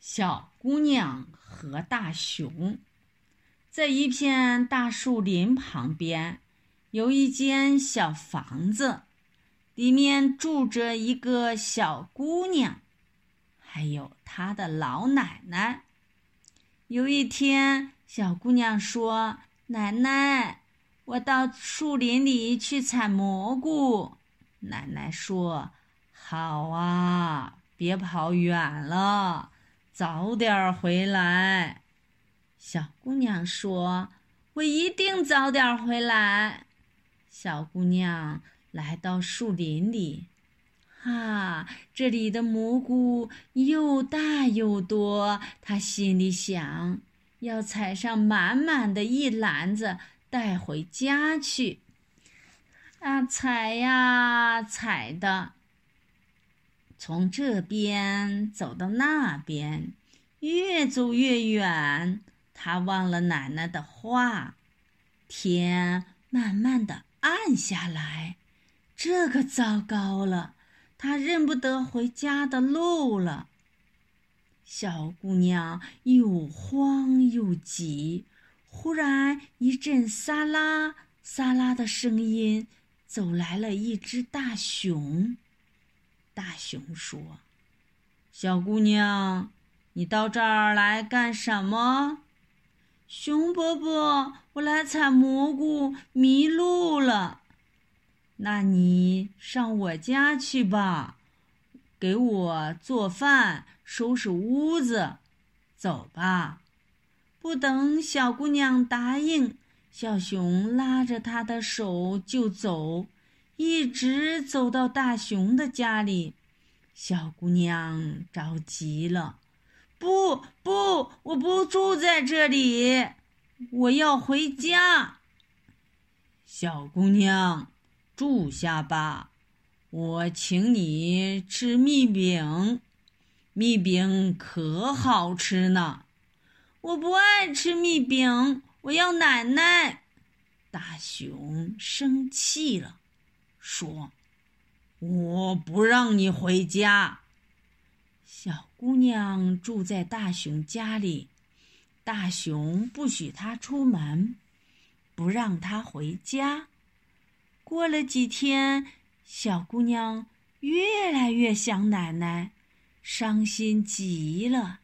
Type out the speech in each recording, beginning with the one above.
小姑娘和大熊，在一片大树林旁边，有一间小房子，里面住着一个小姑娘，还有她的老奶奶。有一天，小姑娘说：“奶奶，我到树林里去采蘑菇。”奶奶说：“好啊，别跑远了。”早点回来，小姑娘说：“我一定早点回来。”小姑娘来到树林里，哈，这里的蘑菇又大又多，她心里想，要采上满满的一篮子带回家去。啊，采呀采的。从这边走到那边，越走越远。他忘了奶奶的话。天慢慢的暗下来，这可糟糕了，他认不得回家的路了。小姑娘又慌又急。忽然一阵沙拉沙拉的声音，走来了一只大熊。大熊说：“小姑娘，你到这儿来干什么？”熊伯伯，我来采蘑菇，迷路了。那你上我家去吧，给我做饭，收拾屋子。走吧。不等小姑娘答应，小熊拉着她的手就走。一直走到大熊的家里，小姑娘着急了：“不不，我不住在这里，我要回家。”小姑娘，住下吧，我请你吃蜜饼，蜜饼可好吃呢。我不爱吃蜜饼，我要奶奶。大熊生气了。说：“我不让你回家。”小姑娘住在大熊家里，大熊不许她出门，不让她回家。过了几天，小姑娘越来越想奶奶，伤心极了。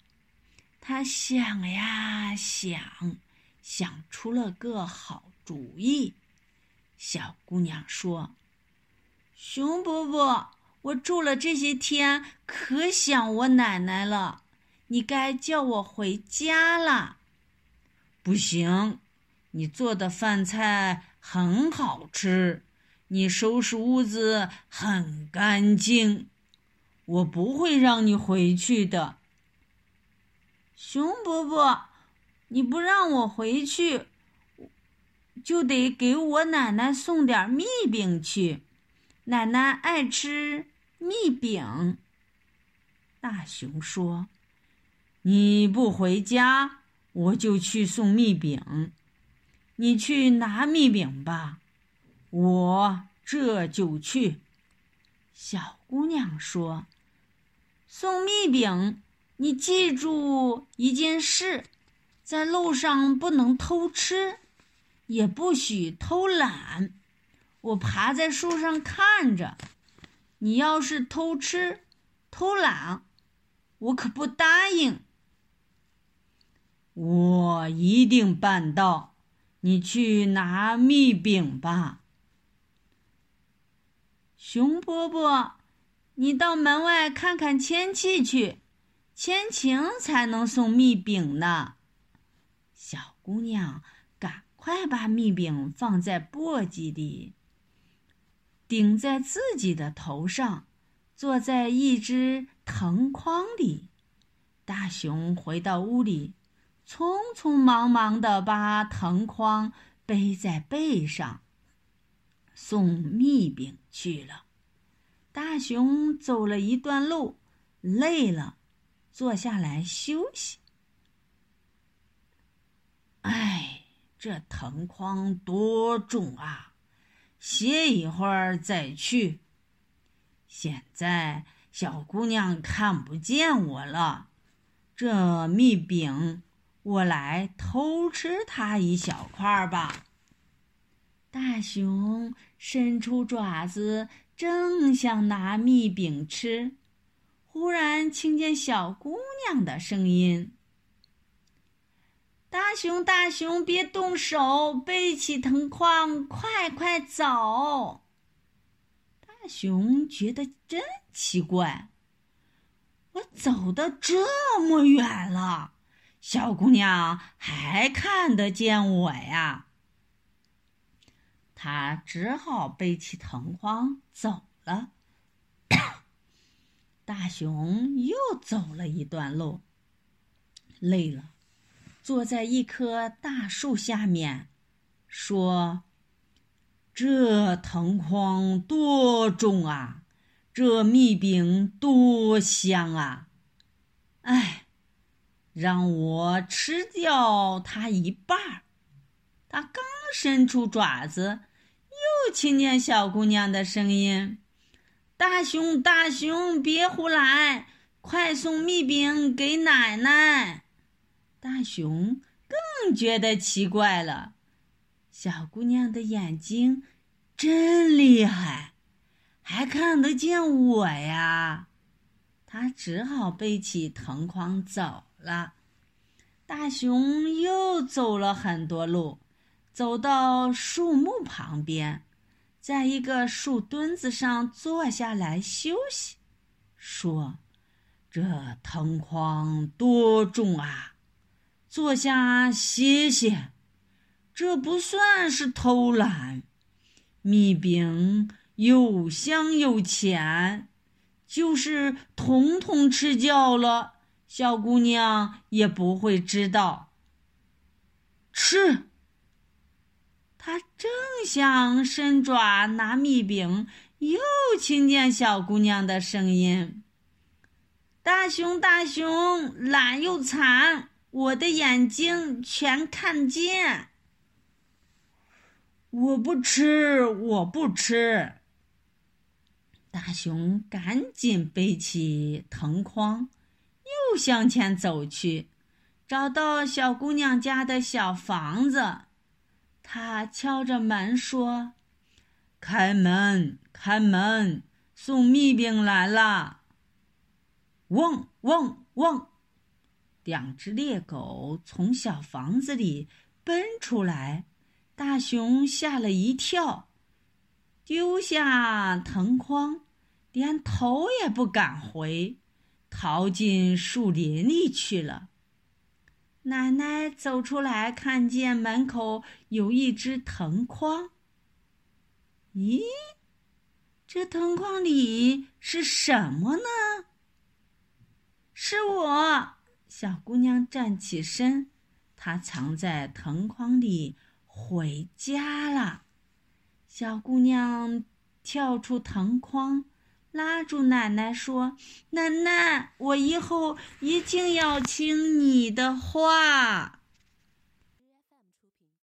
她想呀想，想出了个好主意。小姑娘说。熊伯伯，我住了这些天，可想我奶奶了。你该叫我回家了。不行，你做的饭菜很好吃，你收拾屋子很干净，我不会让你回去的。熊伯伯，你不让我回去，就得给我奶奶送点蜜饼去。奶奶爱吃蜜饼。大熊说：“你不回家，我就去送蜜饼。你去拿蜜饼吧，我这就去。”小姑娘说：“送蜜饼，你记住一件事，在路上不能偷吃，也不许偷懒。”我爬在树上看着，你要是偷吃、偷懒，我可不答应。我一定办到。你去拿蜜饼吧，熊伯伯。你到门外看看天气去，天晴才能送蜜饼呢。小姑娘，赶快把蜜饼放在簸箕里。顶在自己的头上，坐在一只藤筐里。大熊回到屋里，匆匆忙忙地把藤筐背在背上，送蜜饼去了。大熊走了一段路，累了，坐下来休息。哎，这藤筐多重啊！歇一会儿再去。现在小姑娘看不见我了，这蜜饼，我来偷吃它一小块吧。”大熊伸出爪子，正想拿蜜饼吃，忽然听见小姑娘的声音：“大熊，大熊，别动手，背起藤筐，快快走！”大熊觉得真奇怪，我走的这么远了，小姑娘还看得见我呀？他只好背起藤筐走了。大熊又走了一段路，累了，坐在一棵大树下面，说：“这藤筐多重啊！这蜜饼多香啊！哎，让我吃掉它一半儿。”他刚伸出爪子。又听见小姑娘的声音：“大熊，大熊，别胡来，快送蜜饼给奶奶。”大熊更觉得奇怪了，小姑娘的眼睛真厉害，还看得见我呀！他只好背起藤筐走了。大熊又走了很多路。走到树木旁边，在一个树墩子上坐下来休息，说：“这藤筐多重啊！坐下歇歇。这不算是偷懒，蜜饼又香又甜，就是统统吃掉了，小姑娘也不会知道。吃。”他正想伸爪拿蜜饼，又听见小姑娘的声音：“大熊，大熊，懒又馋，我的眼睛全看见。我不吃，我不吃。”大熊赶紧背起藤筐，又向前走去，找到小姑娘家的小房子。他敲着门说：“开门，开门，送蜜饼来了。”汪汪汪！两只猎狗从小房子里奔出来，大熊吓了一跳，丢下藤筐，连头也不敢回，逃进树林里去了。奶奶走出来，看见门口有一只藤筐。咦，这藤筐里是什么呢？是我，小姑娘站起身，她藏在藤筐里回家了。小姑娘跳出藤筐。拉住奶奶说：“奶奶，我以后一定要听你的话。”